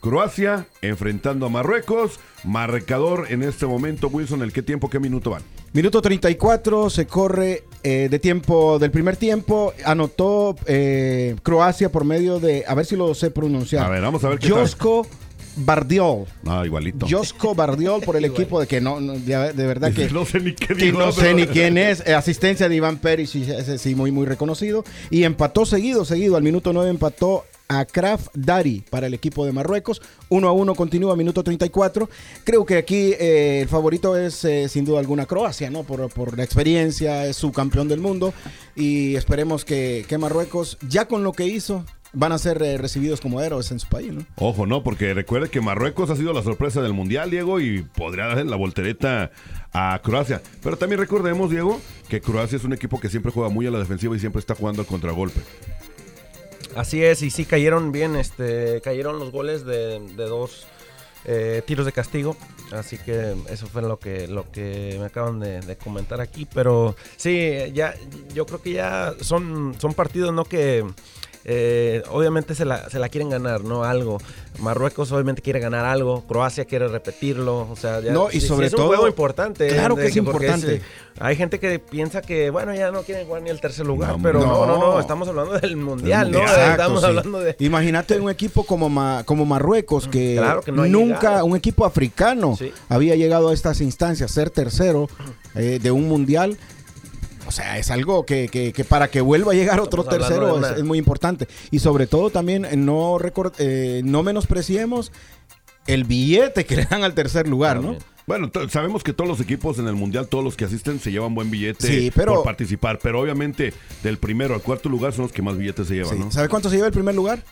Croacia enfrentando a Marruecos. Marcador en este momento, Wilson, ¿el qué tiempo, qué minuto van? Minuto 34, se corre eh, de tiempo del primer tiempo. Anotó eh, Croacia por medio de, a ver si lo sé pronunciar. A ver, vamos a ver qué tal. Josko Bardiol. Ah, igualito. Josko Bardiol por el [LAUGHS] equipo de que no, no, de, de verdad que [LAUGHS] no sé ni qué que no sé pero- ni [LAUGHS] quién es. Eh, asistencia de Iván Pérez, sí, ese sí, muy, muy reconocido. Y empató seguido, seguido. Al minuto 9 empató a Kraf Dari para el equipo de Marruecos. 1 a 1 continúa, minuto 34. Creo que aquí eh, el favorito es eh, sin duda alguna Croacia, ¿no? Por, por la experiencia, es su campeón del mundo. Y esperemos que, que Marruecos, ya con lo que hizo, van a ser eh, recibidos como héroes en su país, ¿no? Ojo, no, porque recuerde que Marruecos ha sido la sorpresa del Mundial, Diego, y podría darle la voltereta a Croacia. Pero también recordemos, Diego, que Croacia es un equipo que siempre juega muy a la defensiva y siempre está jugando al contragolpe. Así es, y sí cayeron bien, este, cayeron los goles de, de dos eh, tiros de castigo, así que eso fue lo que, lo que me acaban de, de comentar aquí, pero sí, ya, yo creo que ya son, son partidos, ¿no? Que eh, obviamente se la, se la quieren ganar, ¿no? Algo. Marruecos obviamente quiere ganar algo, Croacia quiere repetirlo, o sea, ya, No, y sobre es un todo- juego importante. Claro que es importante. hay gente que piensa que, bueno, ya no quieren jugar ni el tercer lugar, No, pero no, no, no, no. estamos hablando del mundial, ¿no? Exacto, estamos sí. hablando de... Imagínate un equipo como, Ma- como Marruecos, que, Claro que nunca, llegado. un equipo africano Sí. había llegado a estas instancias, ser tercero eh, de un mundial. O sea, es algo que, que- que para que vuelva a llegar otro Estamos tercero es, muy importante. Y sobre todo también eh, no, recor- eh, no menospreciemos el billete que [LAUGHS] le dan al tercer lugar, ¿no? Bueno, sabemos que todos los equipos en el mundial, todos los que asisten, se llevan buen billete Sí, pero- por participar. Pero obviamente, del primero al cuarto lugar son los que más billetes se llevan, Sí. ¿no? ¿Sabe cuánto se lleva el primer lugar?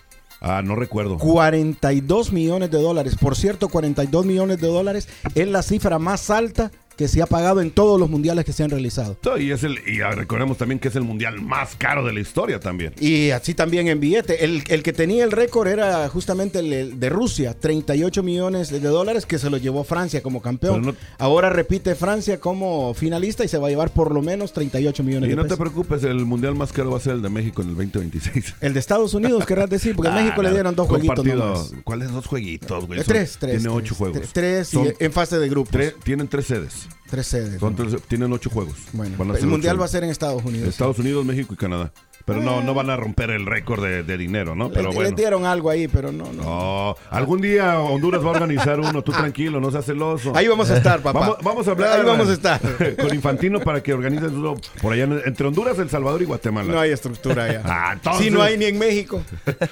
Ah, no recuerdo. 42 millones de dólares. Por cierto, 42 millones de dólares es la cifra más alta que se ha pagado en todos los mundiales que se han realizado. Y es el, y recordemos también que es el mundial más caro de la historia también. Y así también en billete. El, el que tenía el récord era justamente el, de Rusia, 38 millones de dólares que se lo llevó Francia como campeón. No- Ahora repite Francia como finalista y se va a llevar por lo menos 38 millones Y de no te preocupes, el mundial más caro va a ser el de México en el 2026. El de Estados Unidos, querrás decir, porque a Ah, México le dieron dos jueguitos nomás. ¿Cuáles dos jueguitos, güey? Eh, tres, tres, Tiene tres, ocho juegos. tres, tres y Son- en fase de grupos. tres- tienen tres sedes. Tres sedes. Son tres- tienen ocho juegos. Bueno, el mundial ocho. va a ser en Estados Unidos. Estados Unidos, México y Canadá. Pero no, no van a romper el récord de, de dinero, ¿no? Pero le, bueno. dieron algo ahí, pero no, no. No, algún día Honduras va a organizar uno, tú tranquilo, no seas celoso. Ahí vamos a estar, papá. Vamos, vamos a hablar Ahí vamos a estar. [LAUGHS] con Infantino para que organicen uno por allá en- entre Honduras, El Salvador y Guatemala. No hay estructura ya. [LAUGHS] Ah, entonces- Si no hay ni en México.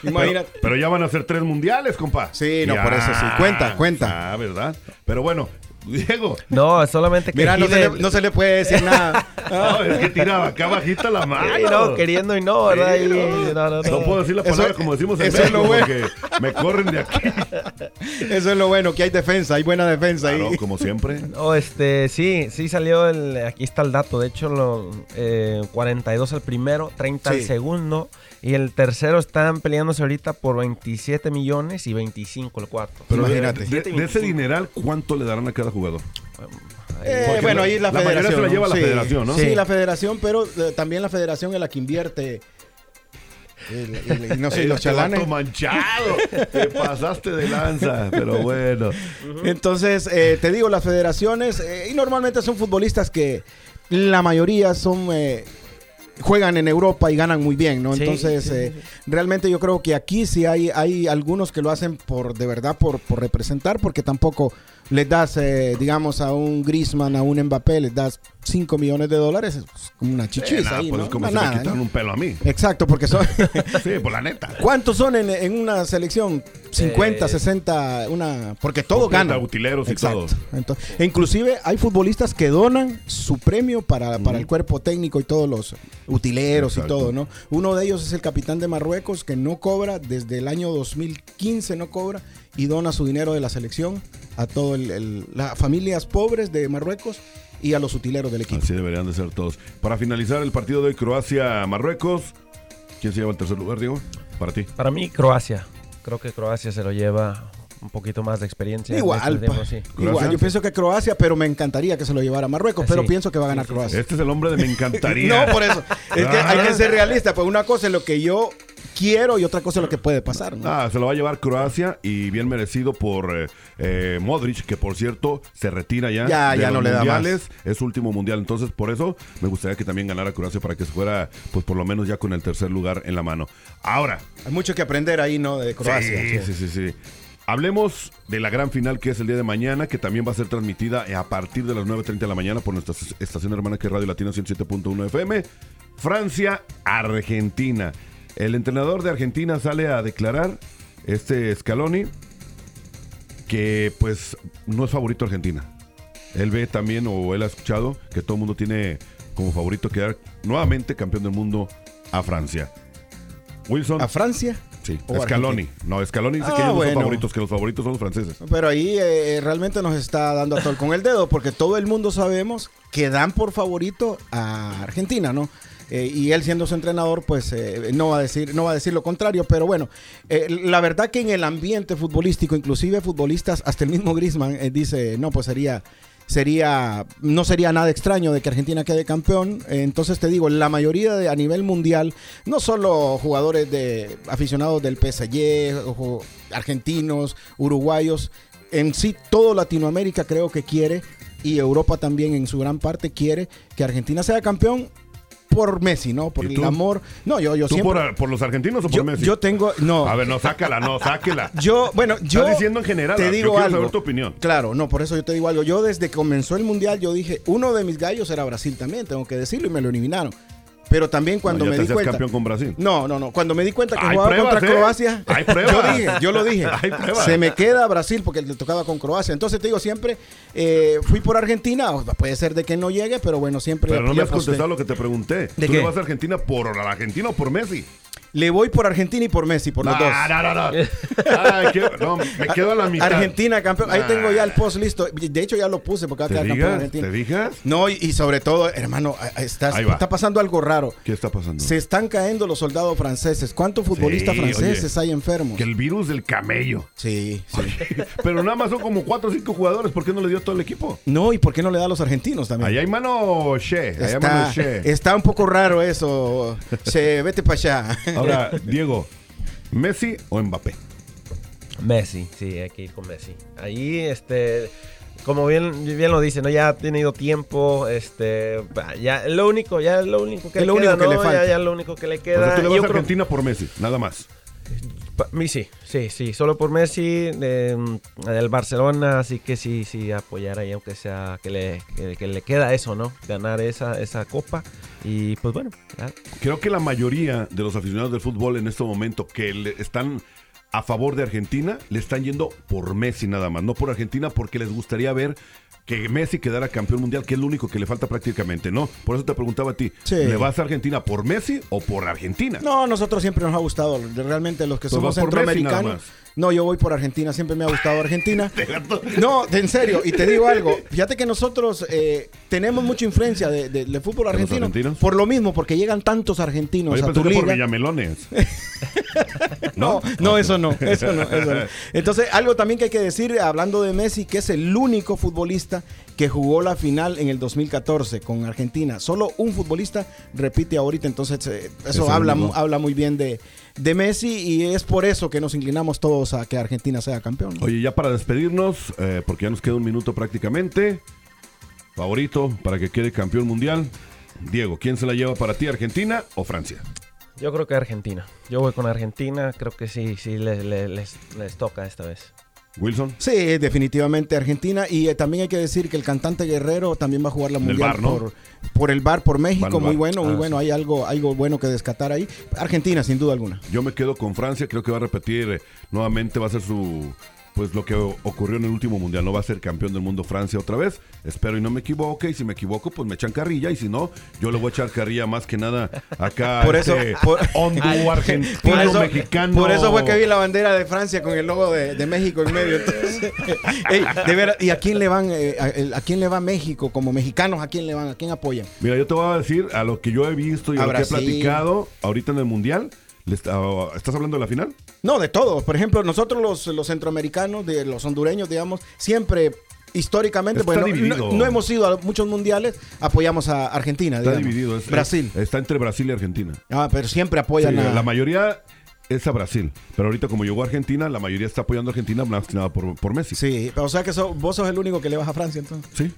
Imagínate. Pero, pero ya van a ser tres mundiales, compa. Sí, no, por eso sí. Cuenta, cuenta. Ah, ¿verdad? Pero bueno, Diego. No, solamente que Mira, no se, le, no se le puede decir nada. [LAUGHS] No, es que tiraba acá bajita la mano. Ay, no, queriendo y no, ¿verdad? Sí, Y- no. no, no, no. No puedo decir la Eso- palabra como decimos en eso es lo México bueno. porque me corren de aquí. [LAUGHS] Eso es lo bueno, que hay defensa, hay buena defensa ahí. Claro, como siempre. No, este, sí, sí salió el, aquí está el dato, de hecho, lo, eh, 42 el primero, 30 el Sí. segundo, y el tercero están peleándose ahorita por 27 millones y 25 el cuarto. Pero de, Imagínate. de- de ese dineral, ¿cuánto le darán a cada jugador? Eh, bueno, ahí la, la mayoría federación. se la lleva la Sí. federación, ¿no? Sí, Sí. la federación, pero eh, también la federación es la que invierte. El- el- el- no sé, [LAUGHS] los Este chalanes. manchado. Te pasaste de lanza, pero bueno. Entonces, eh, te digo, las federaciones, eh, y normalmente son futbolistas que la mayoría son... eh, juegan en Europa y ganan muy bien, ¿no? Sí, Entonces, sí, eh, sí, realmente yo creo que aquí sí hay, hay algunos que lo hacen por, de verdad, por, por representar, porque tampoco les das, eh, digamos, a un Griezmann, a un Mbappé, les das 5 millones de dólares, es como una Eh, chichis nada, ahí, pues ¿no? es como No, si me ¿no? un pelo a mí. Exacto, porque son... [LAUGHS] Sí, por la neta. ¿Cuántos son en, en una selección? 50, Eh, 60, una... Porque todos Completa, ganan. utileros y Exacto. todo. Entonces, e inclusive hay futbolistas que donan su premio para, para el cuerpo técnico y todos los utileros Exacto. y todo, ¿no? Uno de ellos es el capitán de Marruecos que no cobra, desde el año 2015 no cobra y dona su dinero de la selección a todas las familias pobres de Marruecos y a los utileros del equipo. Así deberían de ser todos. Para finalizar el partido de hoy, Croacia-Marruecos. ¿Quién se lleva el tercer lugar, Diego? Para ti. Para mí, Croacia. Creo que Croacia se lo lleva un poquito más de experiencia. en Igual, este tiempo, sí. Igual, yo pienso que Croacia, pero me encantaría que se lo llevara Marruecos, pero Sí. pienso que va a ganar Croacia. Este es el hombre de me [LAUGHS] encantaría. No, por eso. Es que hay Ah. que ser realista. Pues una cosa es lo que yo quiero y otra cosa es lo que puede pasar. ¿no? Ah, se lo va a llevar Croacia y bien merecido por eh, eh, Modric, que por cierto se retira ya. Ya, de ya los no le da mundiales. Es su último mundial. Entonces, por eso me gustaría que también ganara Croacia para que se fuera, pues por lo menos ya con el tercer lugar en la mano. Ahora, Hay mucho que aprender ahí, ¿no? De Croacia. Sí, sí, sí, sí. Hablemos de la gran final que es el día de mañana, que también va a ser transmitida a partir de las 9.30 de la mañana por nuestra estación hermana que es Radio Latina 107.1 FM. Francia-Argentina. El entrenador de Argentina sale a declarar, este Scaloni, que pues no es favorito Argentina. Él ve también, o él ha escuchado, que todo el mundo tiene como favorito quedar nuevamente campeón del mundo a Francia. Wilson. ¿A Francia? Sí, ¿O Scaloni. No, Scaloni dice Ah, que ellos no son favoritos, que los favoritos son los franceses. Pero ahí eh, realmente nos está dando a todo con el dedo, porque todo el mundo sabemos que dan por favorito a Argentina, ¿no? Eh, y él siendo su entrenador, pues eh, no va a decir, no va a decir lo contrario, pero bueno, eh, la verdad que en el ambiente futbolístico, inclusive futbolistas, hasta el mismo Griezmann eh, dice, no, pues sería, sería, no sería nada extraño de que Argentina quede campeón. Entonces te digo, la mayoría de, a nivel mundial, no solo jugadores de aficionados del PSG, argentinos, uruguayos, en sí todo Latinoamérica creo que quiere y Europa también en su gran parte quiere que Argentina sea campeón por Messi, ¿no? Por ¿Y el amor. No, yo, yo ¿Tú siempre. por, por los argentinos o por yo, Messi? yo tengo. No. A ver, no, sácala, no, sáquela. [LAUGHS] Yo, bueno, yo. Estás diciendo en general. Te digo algo. saber tu opinión. Claro, no, por eso yo te digo algo. Yo desde que comenzó el mundial, yo dije, uno de mis gallos era Brasil también, tengo que decirlo, y me lo eliminaron. Pero también cuando No, me di cuenta. campeón con Brasil. No, no, no. Cuando me di cuenta que Hay jugaba pruebas, contra ¿eh? Croacia, Hay [LAUGHS] pruebas. yo dije, yo lo dije. [LAUGHS] Hay pruebas. Se me queda Brasil porque le tocaba con Croacia. Entonces te digo, siempre eh, fui por Argentina. o Puede ser de que no llegue, pero bueno, siempre. Pero no me has contestado lo que te pregunté. ¿De ¿Tú qué? le vas a Argentina por la Argentina o por Messi? Le voy por Argentina y por Messi, por los dos. no, no, no. [LAUGHS] Ay, no, me quedo a la mitad. Argentina campeón. Ahí tengo ya el post listo. De hecho, ya lo puse porque va a ¿Te quedar campeón digas? Argentina. ¿Te digas? No, y, y sobre todo, hermano, estás- Ahí está pasando algo raro. ¿Qué está pasando? Se están cayendo los soldados franceses. ¿Cuántos futbolistas Sí, franceses oye, hay enfermos? Que el virus del camello. Sí, sí. [LAUGHS] Pero nada más son como cuatro o cinco jugadores. ¿Por qué no le dio todo el equipo? No, ¿y por qué no le da a los argentinos también? Allá hay mano Che. Hay mano Está, Che. está un poco raro eso. Se, vete para allá. Ahora, [LAUGHS] Diego, ¿Messi o Mbappé? Messi, sí, hay que ir con Messi. Ahí, este, como bien, bien lo dice, ¿no? Ya ha tenido tiempo, este, ya lo único, ya lo único que Es le lo queda, único que ¿no? le falta. Ya, ya lo único que le O queda. sea, tú le Yo vas a creo- Argentina por Messi, nada más. Sí, sí, sí, solo por Messi, eh, del Barcelona, así que sí, sí, apoyar ahí, aunque sea que le, que, le queda eso, ¿no? Ganar esa, esa copa. Y pues bueno. Creo que la mayoría de los aficionados del fútbol en este momento que están a favor de Argentina le están yendo por Messi nada más, no por Argentina porque les gustaría ver que Messi quedara campeón mundial, que es lo único que le falta prácticamente, ¿no? Por eso te preguntaba a ti, Sí. ¿le vas a Argentina por Messi o por Argentina? No, nosotros siempre nos ha gustado. Realmente los que Pues somos centroamericanos. No, yo voy por Argentina. Siempre me ha gustado Argentina. [LAUGHS] No, en serio. Y te digo algo. Fíjate que nosotros eh, tenemos mucha influencia de, de- del fútbol ¿De los argentino. Por lo mismo, porque llegan tantos argentinos Oye, a tu que por liga. Villamelones. [LAUGHS] No, no, eso no, eso no, eso no. [LAUGHS] Entonces, algo también que hay que decir, hablando de Messi, que es el único futbolista que jugó la final en el 2014 con Argentina. Solo un futbolista repite ahorita, entonces eh, Es eso habla, habla muy bien de, de Messi y es por eso que nos inclinamos todos a que Argentina sea campeón. ¿no? Oye, ya para despedirnos, eh, porque ya nos queda un minuto prácticamente, favorito para que quede campeón mundial. Diego, ¿quién se la lleva para ti, Argentina o Francia? Yo creo que Argentina. Yo voy con Argentina, creo que sí, sí le- le- les, les toca esta vez. Wilson. Sí, definitivamente Argentina. Y eh, también hay que decir que el cantante Guerrero también va a jugar la mundial bar, ¿no? por, por el bar, por México. Muy bueno, muy Ah, bueno. Hay algo, algo bueno que descatar ahí. Argentina, sin duda alguna. Yo me quedo con Francia, creo que va a repetir eh, nuevamente, va a ser su pues lo que ocurrió en el último mundial, no va a ser campeón del mundo Francia otra vez. Espero y no me equivoque, y si me equivoco, pues me echan carrilla, y si no, yo le voy a echar carrilla más que nada acá Por eso- este, por- [LAUGHS] argentino, Por eso, mexicano. por eso fue que vi la bandera de Francia con el logo de, de México en medio. Entonces, [LAUGHS] de ¿y a quién le van? eh, a, quién le va México? Como mexicanos, ¿a quién le van? ¿A quién apoyan? Mira, yo te voy a decir a lo que yo he visto y a, A lo que he platicado ahorita en el mundial. ¿Estás hablando de la final? No, de todos. Por ejemplo, nosotros los, los centroamericanos, de los hondureños, digamos, siempre históricamente, Está bueno, dividido. no, no hemos ido a muchos mundiales, apoyamos a Argentina. Está digamos. dividido. es- Brasil. es- está entre Brasil y Argentina. Ah, pero siempre apoyan Sí, a... La mayoría es a Brasil. Pero ahorita, como llegó a Argentina, la mayoría está apoyando a Argentina más que nada por, por Messi. Sí, o sea que so- vos sos el único que le vas a Francia entonces. Sí.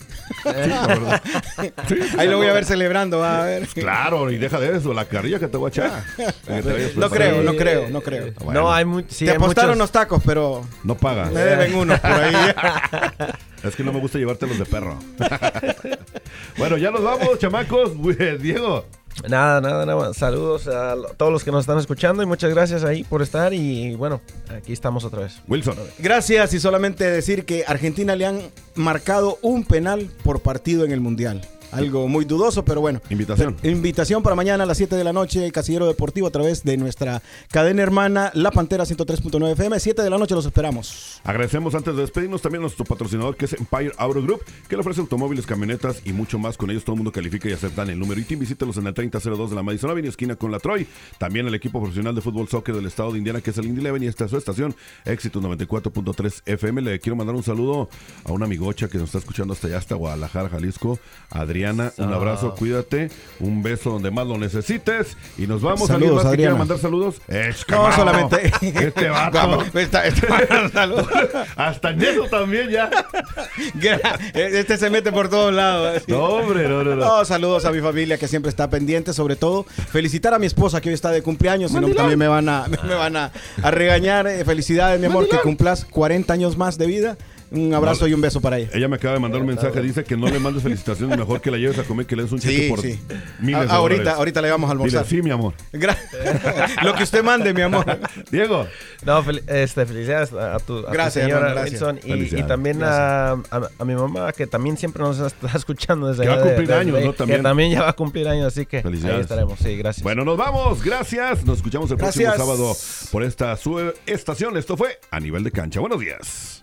la verdad. [LAUGHS] Ahí lo voy a ver celebrando, va a ver. Claro, y deja de eso, la carrilla que te voy a echar. [LAUGHS] No creo, no creo, no creo. Bueno. No, hay, sí, Te hay apostaron muchos- los tacos, pero No paga. me deben unos por ahí. [LAUGHS] Es que no me gusta llevártelos de perro. bueno, ya nos vamos, chamacos. Diego. Nada, nada, nada. Saludos a todos los que nos están escuchando y muchas gracias ahí por estar. Y bueno, aquí estamos otra vez. Wilson. Gracias y solamente decir que Argentina le han marcado un penal por partido en el Mundial. Algo muy dudoso, pero bueno. Invitación. Invitación para mañana a las 7 de la noche, Casillero Deportivo, a través de nuestra cadena hermana La Pantera 103.9 FM. 7 de la noche los esperamos. Agradecemos antes de despedirnos también a nuestro patrocinador que es Empire Auto Group, que le ofrece automóviles, camionetas y mucho más. Con ellos todo el mundo califica y aceptan el número ITIN. Visítelos en el 3002 de la Madison Avenue, esquina con la Troy. También el equipo profesional de fútbol soccer del estado de Indiana, que es el Indy Eleven, y esta es su estación, Éxitos 94.3 FM. Le quiero mandar un saludo a una amigocha que nos está escuchando hasta allá, hasta Guadalajara, Jalisco, Adriana Adriana, un Ah. abrazo, cuídate, un beso donde más lo necesites y nos vamos. Saludos, ¿Alguien más que quiera Adriana. mandar saludos? Es que No, solamente. Este vato. Vamos, está- está- salud. [LAUGHS] Hasta en eso también ya. Este se mete por todos lados. No, hombre, no, no, no. No, saludos a mi familia que siempre está pendiente, sobre todo felicitar a mi esposa que hoy está de cumpleaños, si no también me van a, me van a, a regañar. Eh, Felicidades, mi amor, que cumplas 40 años más de vida. Un abrazo y un beso para ella. Ella me acaba de mandar un mensaje, dice que no le mandes felicitaciones, mejor que la lleves a comer, que le des un cheque Sí, por sí. miles de A- ahorita, dólares. ahorita le vamos a almorzar. Dile, sí, mi amor. Gra- [LAUGHS] Lo que usted mande, mi amor. Diego. No, fel- este, felicidades a tu, a tu Gracias, señora hermano, gracias. Wilson y- también a, a- a mi mamá que también siempre nos está escuchando desde Que va a de- cumplir años, ¿no? También. Que también ya va a cumplir años, así que ahí estaremos. Sí, gracias. Bueno, nos vamos. Gracias. Nos escuchamos el próximo sábado por esta su estación. Esto fue A Nivel de Cancha. Buenos días.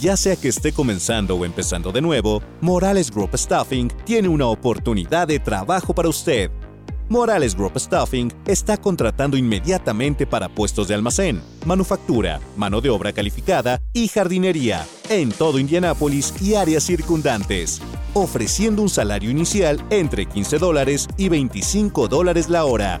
Ya sea que esté comenzando o empezando de nuevo, Morales Group Staffing tiene una oportunidad de trabajo para usted. Morales Group Staffing está contratando inmediatamente para puestos de almacén, manufactura, mano de obra calificada y jardinería en todo Indianápolis y áreas circundantes, ofreciendo un salario inicial entre 15 dólares y 25 dólares la hora.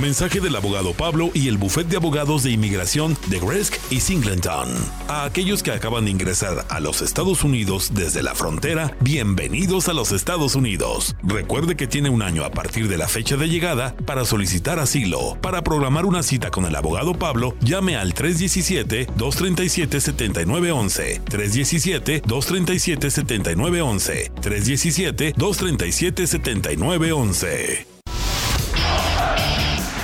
Mensaje del abogado Pablo y el bufete de abogados de inmigración de Gresk y Singleton. A aquellos que acaban de ingresar a los Estados Unidos desde la frontera, bienvenidos a los Estados Unidos. Recuerde que tiene un año a partir de la fecha de llegada para solicitar asilo. Para programar una cita con el abogado Pablo, llame al 317-237-7911. 317-237-7911. 317-237-7911.